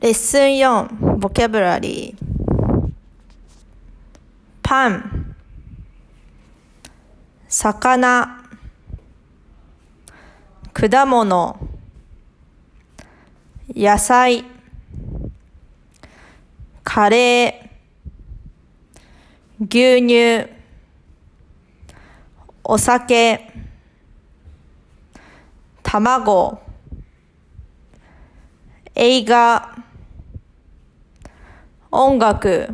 レッスン4、ボキャブラリー。パン、魚、果物、野菜、カレー、牛乳、お酒、卵、映画、音楽、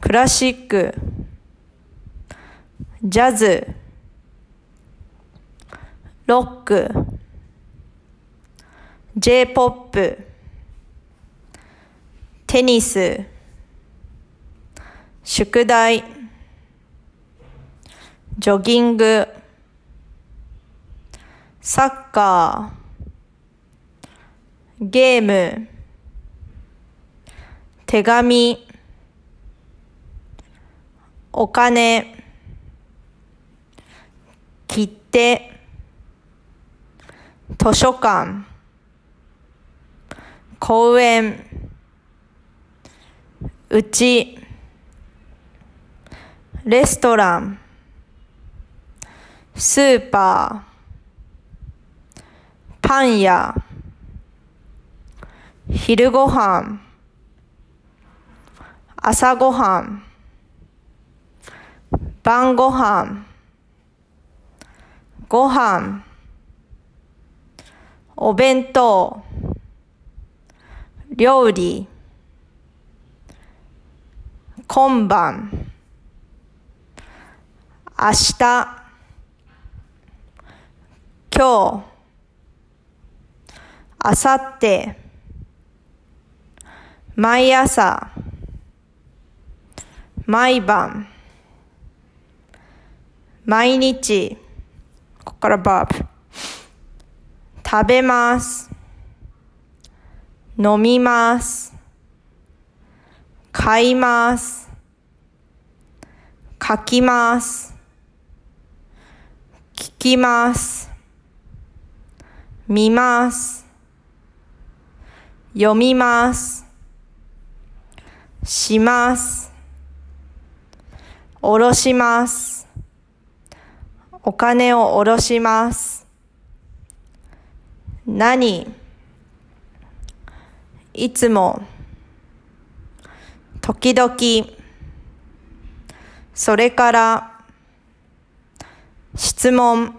クラシック、ジャズ、ロック、J-POP、テニス、宿題、ジョギング、サッカー、ゲーム、手紙、お金、切手、図書館、公園、うち、レストラン、スーパー、パン屋、昼ごはん、朝ごはん、晩ごはん、ごはん、お弁当、料理、今晩、明日、今日、明後日、毎朝、毎晩、毎日、ここからバーブ。食べます。飲みます。買います。書きます。聞きます。見ます。読みます。します。おろします。お金をおろします。何？いつも、時々、それから、質問、